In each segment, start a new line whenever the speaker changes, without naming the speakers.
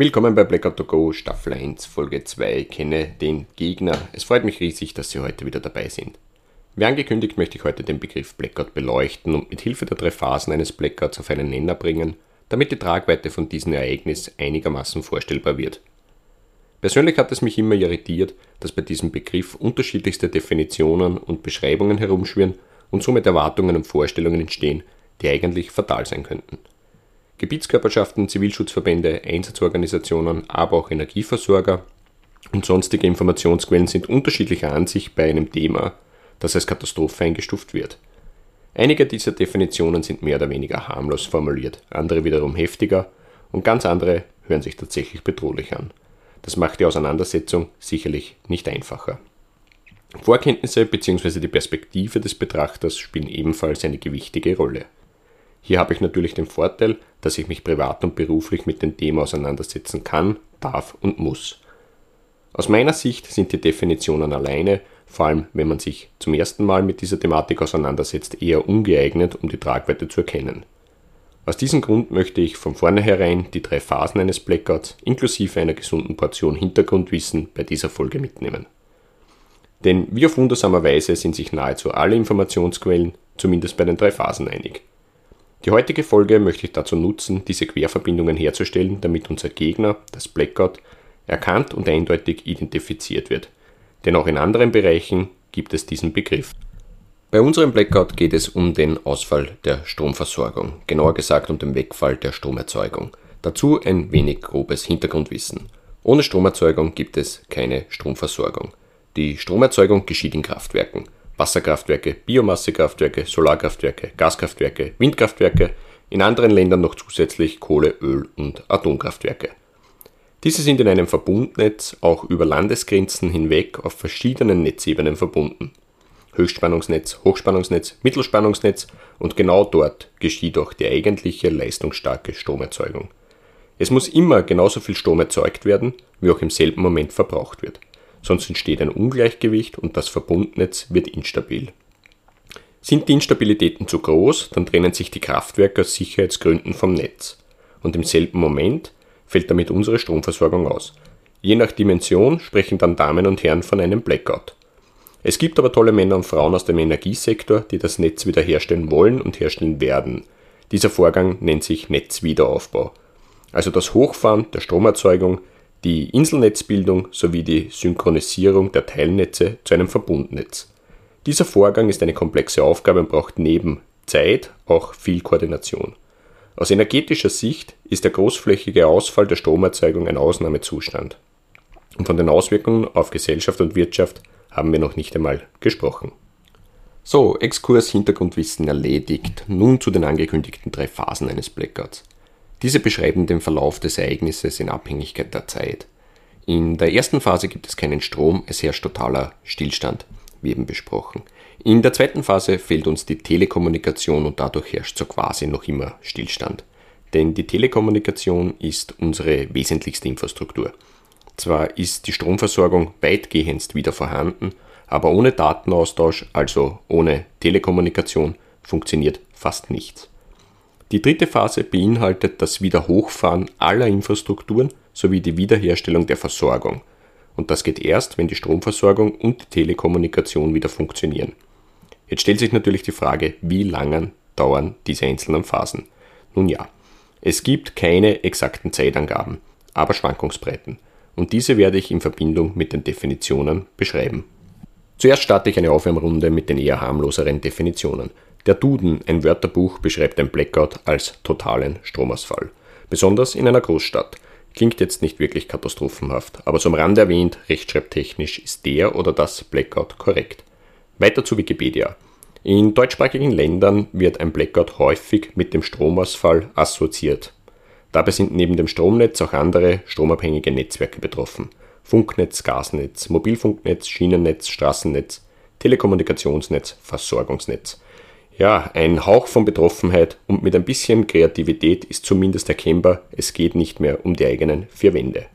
Willkommen bei Blackout to Go Staffel 1 Folge 2 Kenne den Gegner. Es freut mich riesig, dass Sie heute wieder dabei sind. Wie angekündigt möchte ich heute den Begriff Blackout beleuchten und mit Hilfe der drei Phasen eines Blackouts auf einen Nenner bringen, damit die Tragweite von diesem Ereignis einigermaßen vorstellbar wird. Persönlich hat es mich immer irritiert, dass bei diesem Begriff unterschiedlichste Definitionen und Beschreibungen herumschwirren und somit Erwartungen und Vorstellungen entstehen, die eigentlich fatal sein könnten. Gebietskörperschaften, Zivilschutzverbände, Einsatzorganisationen, aber auch Energieversorger und sonstige Informationsquellen sind unterschiedlicher Ansicht bei einem Thema, das als Katastrophe eingestuft wird. Einige dieser Definitionen sind mehr oder weniger harmlos formuliert, andere wiederum heftiger und ganz andere hören sich tatsächlich bedrohlich an. Das macht die Auseinandersetzung sicherlich nicht einfacher. Vorkenntnisse bzw. die Perspektive des Betrachters spielen ebenfalls eine gewichtige Rolle. Hier habe ich natürlich den Vorteil, dass ich mich privat und beruflich mit dem Thema auseinandersetzen kann, darf und muss. Aus meiner Sicht sind die Definitionen alleine, vor allem wenn man sich zum ersten Mal mit dieser Thematik auseinandersetzt, eher ungeeignet, um die Tragweite zu erkennen. Aus diesem Grund möchte ich von vornherein die drei Phasen eines Blackouts inklusive einer gesunden Portion Hintergrundwissen bei dieser Folge mitnehmen. Denn wie auf wundersame Weise sind sich nahezu alle Informationsquellen, zumindest bei den drei Phasen, einig. Die heutige Folge möchte ich dazu nutzen, diese Querverbindungen herzustellen, damit unser Gegner, das Blackout, erkannt und eindeutig identifiziert wird. Denn auch in anderen Bereichen gibt es diesen Begriff. Bei unserem Blackout geht es um den Ausfall der Stromversorgung, genauer gesagt um den Wegfall der Stromerzeugung. Dazu ein wenig grobes Hintergrundwissen. Ohne Stromerzeugung gibt es keine Stromversorgung. Die Stromerzeugung geschieht in Kraftwerken. Wasserkraftwerke, Biomassekraftwerke, Solarkraftwerke, Gaskraftwerke, Windkraftwerke, in anderen Ländern noch zusätzlich Kohle, Öl und Atomkraftwerke. Diese sind in einem Verbundnetz auch über Landesgrenzen hinweg auf verschiedenen Netzebenen verbunden. Höchstspannungsnetz, Hochspannungsnetz, Mittelspannungsnetz und genau dort geschieht auch die eigentliche leistungsstarke Stromerzeugung. Es muss immer genauso viel Strom erzeugt werden, wie auch im selben Moment verbraucht wird sonst entsteht ein Ungleichgewicht und das Verbundnetz wird instabil. Sind die Instabilitäten zu groß, dann trennen sich die Kraftwerke aus Sicherheitsgründen vom Netz. Und im selben Moment fällt damit unsere Stromversorgung aus. Je nach Dimension sprechen dann Damen und Herren von einem Blackout. Es gibt aber tolle Männer und Frauen aus dem Energiesektor, die das Netz wiederherstellen wollen und herstellen werden. Dieser Vorgang nennt sich Netzwiederaufbau. Also das Hochfahren der Stromerzeugung die Inselnetzbildung sowie die Synchronisierung der Teilnetze zu einem Verbundnetz. Dieser Vorgang ist eine komplexe Aufgabe und braucht neben Zeit auch viel Koordination. Aus energetischer Sicht ist der großflächige Ausfall der Stromerzeugung ein Ausnahmezustand. Und von den Auswirkungen auf Gesellschaft und Wirtschaft haben wir noch nicht einmal gesprochen. So, Exkurs Hintergrundwissen erledigt. Nun zu den angekündigten drei Phasen eines Blackouts. Diese beschreiben den Verlauf des Ereignisses in Abhängigkeit der Zeit. In der ersten Phase gibt es keinen Strom, es herrscht totaler Stillstand, wie eben besprochen. In der zweiten Phase fehlt uns die Telekommunikation und dadurch herrscht so quasi noch immer Stillstand. Denn die Telekommunikation ist unsere wesentlichste Infrastruktur. Zwar ist die Stromversorgung weitgehend wieder vorhanden, aber ohne Datenaustausch, also ohne Telekommunikation, funktioniert fast nichts. Die dritte Phase beinhaltet das Wiederhochfahren aller Infrastrukturen sowie die Wiederherstellung der Versorgung. Und das geht erst, wenn die Stromversorgung und die Telekommunikation wieder funktionieren. Jetzt stellt sich natürlich die Frage, wie lange dauern diese einzelnen Phasen? Nun ja, es gibt keine exakten Zeitangaben, aber Schwankungsbreiten. Und diese werde ich in Verbindung mit den Definitionen beschreiben. Zuerst starte ich eine Aufwärmrunde mit den eher harmloseren Definitionen. Der Duden, ein Wörterbuch, beschreibt ein Blackout als totalen Stromausfall. Besonders in einer Großstadt. Klingt jetzt nicht wirklich katastrophenhaft, aber zum Rande erwähnt, rechtschreibtechnisch ist der oder das Blackout korrekt. Weiter zu Wikipedia. In deutschsprachigen Ländern wird ein Blackout häufig mit dem Stromausfall assoziiert. Dabei sind neben dem Stromnetz auch andere stromabhängige Netzwerke betroffen. Funknetz, Gasnetz, Mobilfunknetz, Schienennetz, Straßennetz, Telekommunikationsnetz, Versorgungsnetz. Ja, ein Hauch von Betroffenheit und mit ein bisschen Kreativität ist zumindest erkennbar, es geht nicht mehr um die eigenen vier Wände.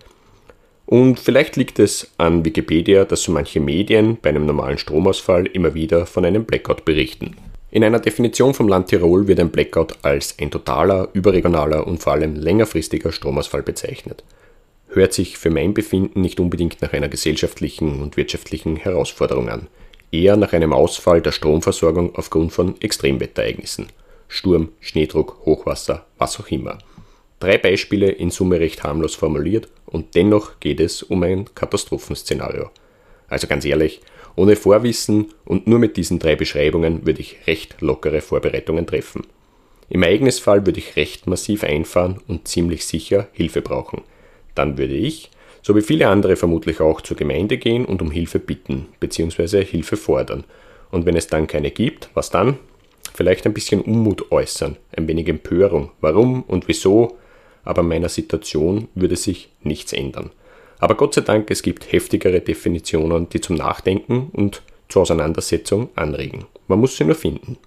Und vielleicht liegt es an Wikipedia, dass so manche Medien bei einem normalen Stromausfall immer wieder von einem Blackout berichten. In einer Definition vom Land Tirol wird ein Blackout als ein totaler, überregionaler und vor allem längerfristiger Stromausfall bezeichnet. Hört sich für mein Befinden nicht unbedingt nach einer gesellschaftlichen und wirtschaftlichen Herausforderung an, eher nach einem Ausfall der Stromversorgung aufgrund von Extremwetterereignissen. Sturm, Schneedruck, Hochwasser, was auch immer. Drei Beispiele in Summe recht harmlos formuliert und dennoch geht es um ein Katastrophenszenario. Also ganz ehrlich, ohne Vorwissen und nur mit diesen drei Beschreibungen würde ich recht lockere Vorbereitungen treffen. Im Ereignisfall würde ich recht massiv einfahren und ziemlich sicher Hilfe brauchen. Dann würde ich, so wie viele andere vermutlich auch, zur Gemeinde gehen und um Hilfe bitten bzw. Hilfe fordern. Und wenn es dann keine gibt, was dann? Vielleicht ein bisschen Unmut äußern, ein wenig Empörung, warum und wieso, aber meiner Situation würde sich nichts ändern. Aber Gott sei Dank, es gibt heftigere Definitionen, die zum Nachdenken und zur Auseinandersetzung anregen. Man muss sie nur finden.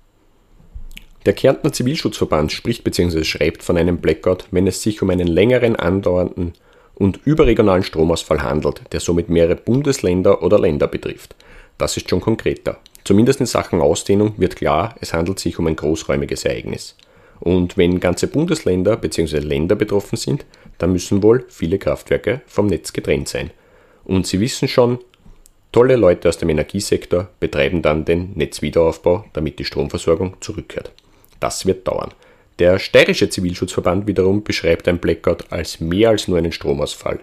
Der Kärntner Zivilschutzverband spricht bzw. schreibt von einem Blackout, wenn es sich um einen längeren andauernden und überregionalen Stromausfall handelt, der somit mehrere Bundesländer oder Länder betrifft. Das ist schon konkreter. Zumindest in Sachen Ausdehnung wird klar, es handelt sich um ein großräumiges Ereignis. Und wenn ganze Bundesländer bzw. Länder betroffen sind, dann müssen wohl viele Kraftwerke vom Netz getrennt sein. Und Sie wissen schon, tolle Leute aus dem Energiesektor betreiben dann den Netzwiederaufbau, damit die Stromversorgung zurückkehrt. Das wird dauern. Der steirische Zivilschutzverband wiederum beschreibt ein Blackout als mehr als nur einen Stromausfall.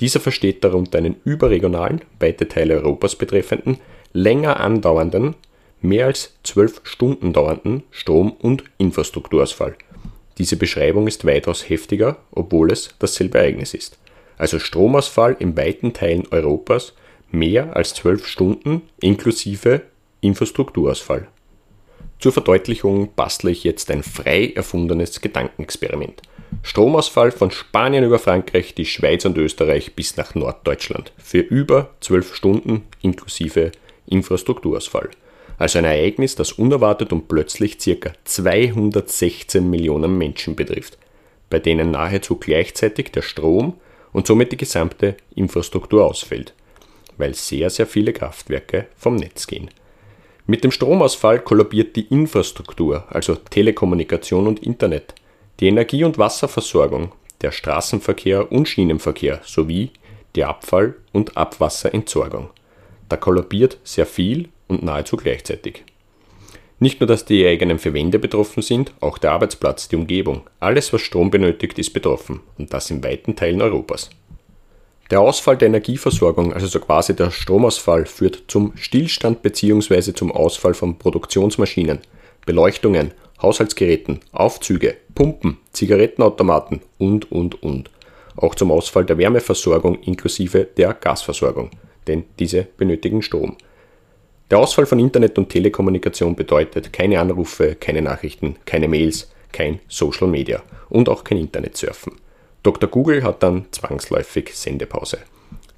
Dieser versteht darunter einen überregionalen, weite Teile Europas betreffenden, länger andauernden mehr als zwölf Stunden dauernden Strom- und Infrastrukturausfall. Diese Beschreibung ist weitaus heftiger, obwohl es dasselbe Ereignis ist. Also Stromausfall in weiten Teilen Europas mehr als zwölf Stunden inklusive Infrastrukturausfall. Zur Verdeutlichung bastle ich jetzt ein frei erfundenes Gedankenexperiment. Stromausfall von Spanien über Frankreich, die Schweiz und Österreich bis nach Norddeutschland für über zwölf Stunden inklusive Infrastrukturausfall also ein Ereignis, das unerwartet und plötzlich ca. 216 Millionen Menschen betrifft, bei denen nahezu gleichzeitig der Strom und somit die gesamte Infrastruktur ausfällt, weil sehr, sehr viele Kraftwerke vom Netz gehen. Mit dem Stromausfall kollabiert die Infrastruktur, also Telekommunikation und Internet, die Energie- und Wasserversorgung, der Straßenverkehr und Schienenverkehr sowie die Abfall- und Abwasserentsorgung. Da kollabiert sehr viel und nahezu gleichzeitig. Nicht nur, dass die eigenen Verwende betroffen sind, auch der Arbeitsplatz, die Umgebung, alles, was Strom benötigt, ist betroffen und das in weiten Teilen Europas. Der Ausfall der Energieversorgung, also so quasi der Stromausfall, führt zum Stillstand bzw. zum Ausfall von Produktionsmaschinen, Beleuchtungen, Haushaltsgeräten, Aufzüge, Pumpen, Zigarettenautomaten und, und, und. Auch zum Ausfall der Wärmeversorgung inklusive der Gasversorgung, denn diese benötigen Strom. Der Ausfall von Internet und Telekommunikation bedeutet keine Anrufe, keine Nachrichten, keine Mails, kein Social Media und auch kein Internetsurfen. Dr. Google hat dann zwangsläufig Sendepause.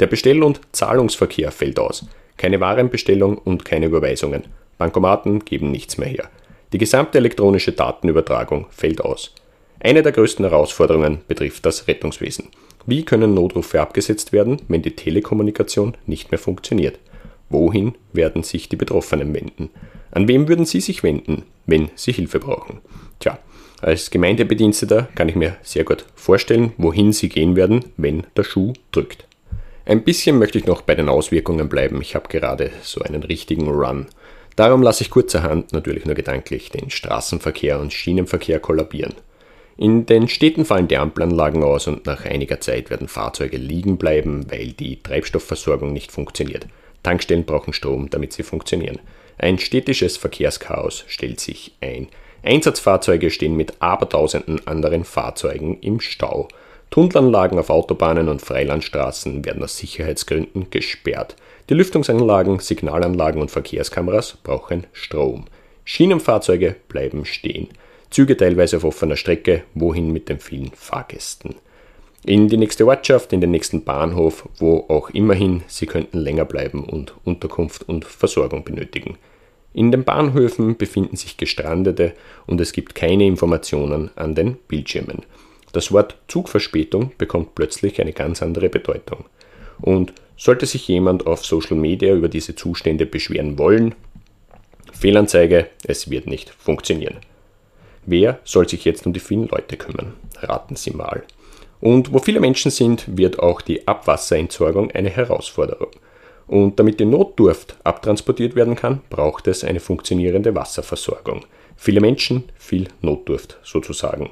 Der Bestell- und Zahlungsverkehr fällt aus. Keine Warenbestellung und keine Überweisungen. Bankomaten geben nichts mehr her. Die gesamte elektronische Datenübertragung fällt aus. Eine der größten Herausforderungen betrifft das Rettungswesen. Wie können Notrufe abgesetzt werden, wenn die Telekommunikation nicht mehr funktioniert? Wohin werden sich die Betroffenen wenden? An wem würden Sie sich wenden, wenn Sie Hilfe brauchen? Tja, als Gemeindebediensteter kann ich mir sehr gut vorstellen, wohin Sie gehen werden, wenn der Schuh drückt. Ein bisschen möchte ich noch bei den Auswirkungen bleiben. Ich habe gerade so einen richtigen Run. Darum lasse ich kurzerhand natürlich nur gedanklich den Straßenverkehr und Schienenverkehr kollabieren. In den Städten fallen die Ampelanlagen aus und nach einiger Zeit werden Fahrzeuge liegen bleiben, weil die Treibstoffversorgung nicht funktioniert. Tankstellen brauchen Strom, damit sie funktionieren. Ein städtisches Verkehrschaos stellt sich ein. Einsatzfahrzeuge stehen mit abertausenden anderen Fahrzeugen im Stau. Tunnelanlagen auf Autobahnen und Freilandstraßen werden aus Sicherheitsgründen gesperrt. Die Lüftungsanlagen, Signalanlagen und Verkehrskameras brauchen Strom. Schienenfahrzeuge bleiben stehen. Züge teilweise auf offener Strecke, wohin mit den vielen Fahrgästen. In die nächste Ortschaft, in den nächsten Bahnhof, wo auch immerhin Sie könnten länger bleiben und Unterkunft und Versorgung benötigen. In den Bahnhöfen befinden sich Gestrandete und es gibt keine Informationen an den Bildschirmen. Das Wort Zugverspätung bekommt plötzlich eine ganz andere Bedeutung. Und sollte sich jemand auf Social Media über diese Zustände beschweren wollen, Fehlanzeige, es wird nicht funktionieren. Wer soll sich jetzt um die vielen Leute kümmern? Raten Sie mal. Und wo viele Menschen sind, wird auch die Abwasserentsorgung eine Herausforderung. Und damit die Notdurft abtransportiert werden kann, braucht es eine funktionierende Wasserversorgung. Viele Menschen, viel Notdurft sozusagen.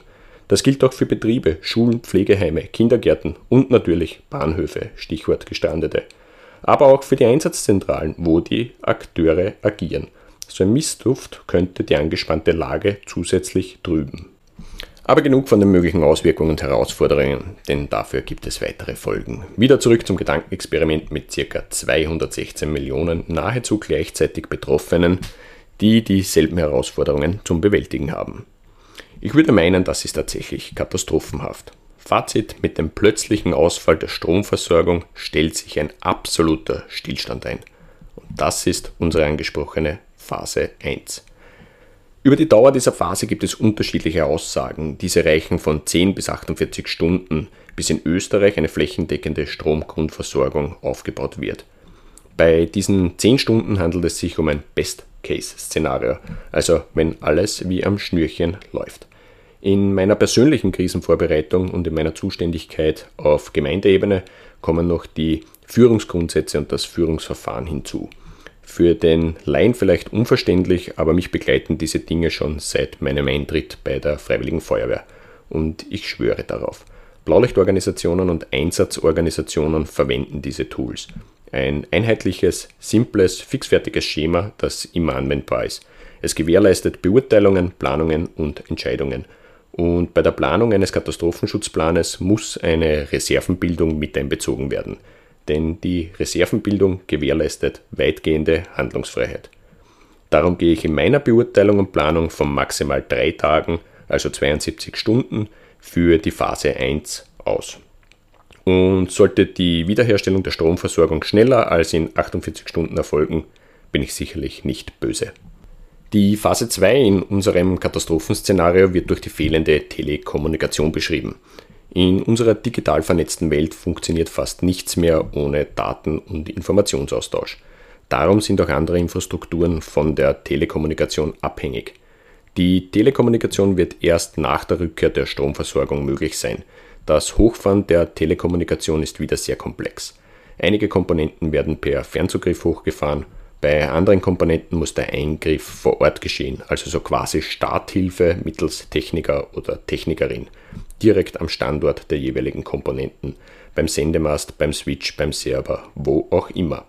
Das gilt auch für Betriebe, Schulen, Pflegeheime, Kindergärten und natürlich Bahnhöfe, Stichwort Gestrandete. Aber auch für die Einsatzzentralen, wo die Akteure agieren. So ein Mistduft könnte die angespannte Lage zusätzlich trüben. Aber genug von den möglichen Auswirkungen und Herausforderungen, denn dafür gibt es weitere Folgen. Wieder zurück zum Gedankenexperiment mit ca. 216 Millionen nahezu gleichzeitig Betroffenen, die dieselben Herausforderungen zum Bewältigen haben. Ich würde meinen, das ist tatsächlich katastrophenhaft. Fazit, mit dem plötzlichen Ausfall der Stromversorgung stellt sich ein absoluter Stillstand ein. Und das ist unsere angesprochene Phase 1. Über die Dauer dieser Phase gibt es unterschiedliche Aussagen. Diese reichen von 10 bis 48 Stunden, bis in Österreich eine flächendeckende Stromgrundversorgung aufgebaut wird. Bei diesen 10 Stunden handelt es sich um ein Best-Case-Szenario, also wenn alles wie am Schnürchen läuft. In meiner persönlichen Krisenvorbereitung und in meiner Zuständigkeit auf Gemeindeebene kommen noch die Führungsgrundsätze und das Führungsverfahren hinzu. Für den Laien vielleicht unverständlich, aber mich begleiten diese Dinge schon seit meinem Eintritt bei der Freiwilligen Feuerwehr. Und ich schwöre darauf. Blaulichtorganisationen und Einsatzorganisationen verwenden diese Tools. Ein einheitliches, simples, fixfertiges Schema, das immer anwendbar ist. Es gewährleistet Beurteilungen, Planungen und Entscheidungen und bei der Planung eines Katastrophenschutzplanes muss eine Reservenbildung mit einbezogen werden, denn die Reservenbildung gewährleistet weitgehende Handlungsfreiheit. Darum gehe ich in meiner Beurteilung und Planung von maximal drei Tagen, also 72 Stunden, für die Phase 1 aus. Und sollte die Wiederherstellung der Stromversorgung schneller als in 48 Stunden erfolgen, bin ich sicherlich nicht böse. Die Phase 2 in unserem Katastrophenszenario wird durch die fehlende Telekommunikation beschrieben. In unserer digital vernetzten Welt funktioniert fast nichts mehr ohne Daten- und Informationsaustausch. Darum sind auch andere Infrastrukturen von der Telekommunikation abhängig. Die Telekommunikation wird erst nach der Rückkehr der Stromversorgung möglich sein. Das Hochfahren der Telekommunikation ist wieder sehr komplex. Einige Komponenten werden per Fernzugriff hochgefahren bei anderen Komponenten muss der Eingriff vor Ort geschehen, also so quasi Starthilfe mittels Techniker oder Technikerin, direkt am Standort der jeweiligen Komponenten, beim Sendemast, beim Switch, beim Server, wo auch immer.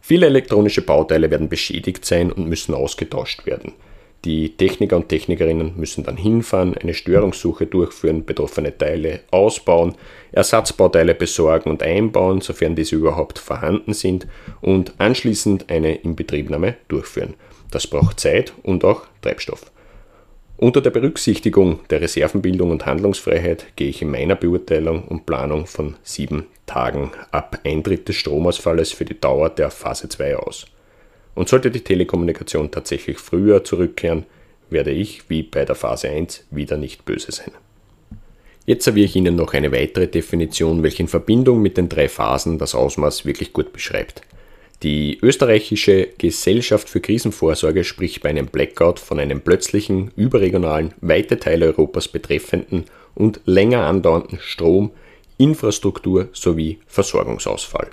Viele elektronische Bauteile werden beschädigt sein und müssen ausgetauscht werden. Die Techniker und Technikerinnen müssen dann hinfahren, eine Störungssuche durchführen, betroffene Teile ausbauen, Ersatzbauteile besorgen und einbauen, sofern diese überhaupt vorhanden sind, und anschließend eine Inbetriebnahme durchführen. Das braucht Zeit und auch Treibstoff. Unter der Berücksichtigung der Reservenbildung und Handlungsfreiheit gehe ich in meiner Beurteilung und Planung von sieben Tagen ab Eintritt des Stromausfalles für die Dauer der Phase 2 aus. Und sollte die Telekommunikation tatsächlich früher zurückkehren, werde ich, wie bei der Phase 1, wieder nicht böse sein. Jetzt serviere ich Ihnen noch eine weitere Definition, welche in Verbindung mit den drei Phasen das Ausmaß wirklich gut beschreibt. Die österreichische Gesellschaft für Krisenvorsorge spricht bei einem Blackout von einem plötzlichen, überregionalen, weite Teile Europas betreffenden und länger andauernden Strom-, Infrastruktur- sowie Versorgungsausfall.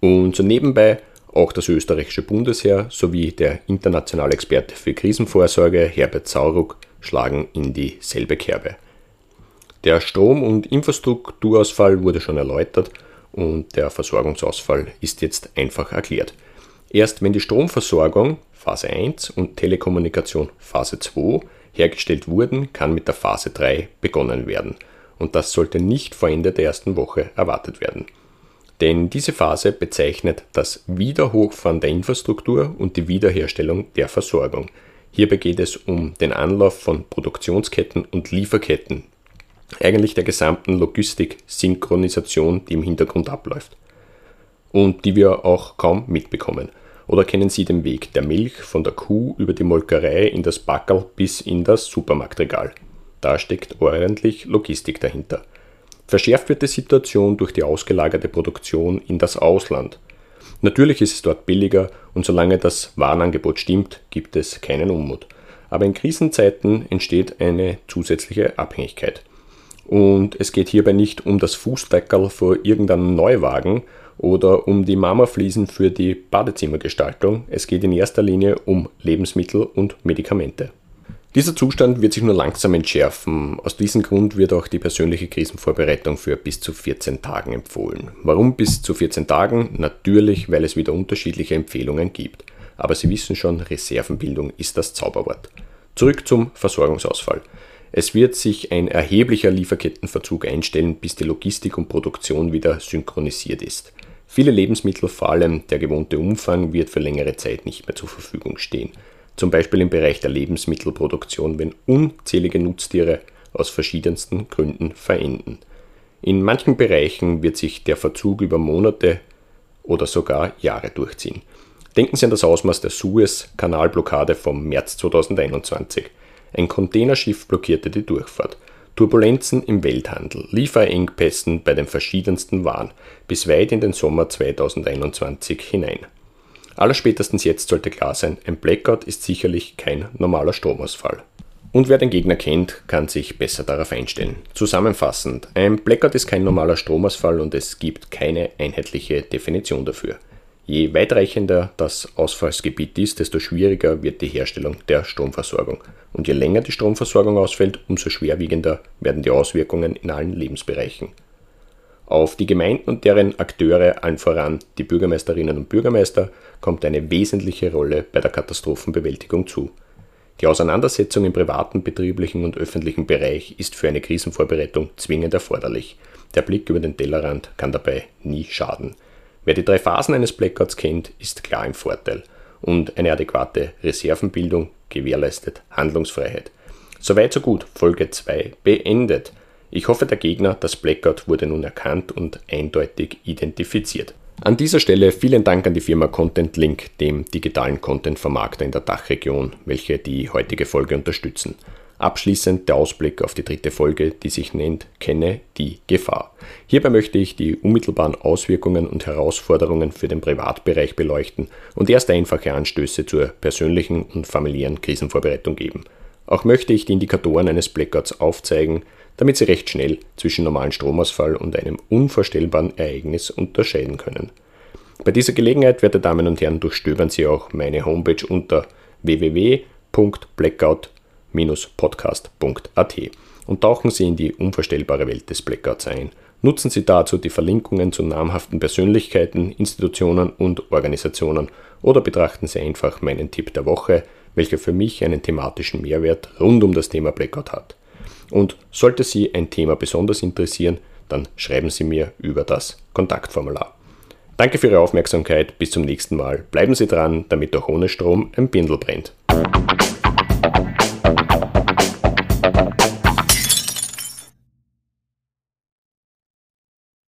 Und so nebenbei auch das österreichische Bundesheer sowie der internationale Experte für Krisenvorsorge Herbert Sauruck schlagen in dieselbe Kerbe. Der Strom- und Infrastrukturausfall wurde schon erläutert und der Versorgungsausfall ist jetzt einfach erklärt. Erst wenn die Stromversorgung Phase 1 und Telekommunikation Phase 2 hergestellt wurden, kann mit der Phase 3 begonnen werden. Und das sollte nicht vor Ende der ersten Woche erwartet werden. Denn diese Phase bezeichnet das Wiederhochfahren der Infrastruktur und die Wiederherstellung der Versorgung. Hierbei geht es um den Anlauf von Produktionsketten und Lieferketten eigentlich der gesamten Logistik-Synchronisation, die im Hintergrund abläuft und die wir auch kaum mitbekommen. Oder kennen Sie den Weg der Milch von der Kuh über die Molkerei in das Backerl bis in das Supermarktregal? Da steckt ordentlich Logistik dahinter. Verschärft wird die Situation durch die ausgelagerte Produktion in das Ausland. Natürlich ist es dort billiger und solange das Warenangebot stimmt, gibt es keinen Unmut. Aber in Krisenzeiten entsteht eine zusätzliche Abhängigkeit. Und es geht hierbei nicht um das Fußdeckerl vor irgendeinem Neuwagen oder um die Marmorfliesen für die Badezimmergestaltung. Es geht in erster Linie um Lebensmittel und Medikamente. Dieser Zustand wird sich nur langsam entschärfen. Aus diesem Grund wird auch die persönliche Krisenvorbereitung für bis zu 14 Tagen empfohlen. Warum bis zu 14 Tagen? Natürlich, weil es wieder unterschiedliche Empfehlungen gibt. Aber Sie wissen schon, Reservenbildung ist das Zauberwort. Zurück zum Versorgungsausfall. Es wird sich ein erheblicher Lieferkettenverzug einstellen, bis die Logistik und Produktion wieder synchronisiert ist. Viele Lebensmittel, vor allem der gewohnte Umfang, wird für längere Zeit nicht mehr zur Verfügung stehen. Zum Beispiel im Bereich der Lebensmittelproduktion, wenn unzählige Nutztiere aus verschiedensten Gründen verenden. In manchen Bereichen wird sich der Verzug über Monate oder sogar Jahre durchziehen. Denken Sie an das Ausmaß der Suez-Kanalblockade vom März 2021. Ein Containerschiff blockierte die Durchfahrt. Turbulenzen im Welthandel, Lieferengpässen bei den verschiedensten Waren bis weit in den Sommer 2021 hinein. Allerspätestens jetzt sollte klar sein, ein Blackout ist sicherlich kein normaler Stromausfall. Und wer den Gegner kennt, kann sich besser darauf einstellen. Zusammenfassend, ein Blackout ist kein normaler Stromausfall und es gibt keine einheitliche Definition dafür. Je weitreichender das Ausfallsgebiet ist, desto schwieriger wird die Herstellung der Stromversorgung. Und je länger die Stromversorgung ausfällt, umso schwerwiegender werden die Auswirkungen in allen Lebensbereichen. Auf die Gemeinden und deren Akteure, allen voran die Bürgermeisterinnen und Bürgermeister, kommt eine wesentliche Rolle bei der Katastrophenbewältigung zu. Die Auseinandersetzung im privaten, betrieblichen und öffentlichen Bereich ist für eine Krisenvorbereitung zwingend erforderlich. Der Blick über den Tellerrand kann dabei nie schaden. Wer die drei Phasen eines Blackouts kennt, ist klar im Vorteil und eine adäquate Reservenbildung gewährleistet Handlungsfreiheit. Soweit so gut, Folge 2 beendet. Ich hoffe, der Gegner, das Blackout, wurde nun erkannt und eindeutig identifiziert. An dieser Stelle vielen Dank an die Firma Content Link, dem digitalen Content-Vermarkter in der Dachregion, welche die heutige Folge unterstützen. Abschließend der Ausblick auf die dritte Folge, die sich nennt Kenne die Gefahr. Hierbei möchte ich die unmittelbaren Auswirkungen und Herausforderungen für den Privatbereich beleuchten und erste einfache Anstöße zur persönlichen und familiären Krisenvorbereitung geben. Auch möchte ich die Indikatoren eines Blackouts aufzeigen, damit Sie recht schnell zwischen normalen Stromausfall und einem unvorstellbaren Ereignis unterscheiden können. Bei dieser Gelegenheit, werte Damen und Herren, durchstöbern Sie auch meine Homepage unter www.blackout.com podcast.at und tauchen Sie in die unvorstellbare Welt des Blackouts ein. Nutzen Sie dazu die Verlinkungen zu namhaften Persönlichkeiten, Institutionen und Organisationen oder betrachten Sie einfach meinen Tipp der Woche, welcher für mich einen thematischen Mehrwert rund um das Thema Blackout hat. Und sollte Sie ein Thema besonders interessieren, dann schreiben Sie mir über das Kontaktformular. Danke für Ihre Aufmerksamkeit, bis zum nächsten Mal. Bleiben Sie dran, damit auch ohne Strom ein Bindel brennt.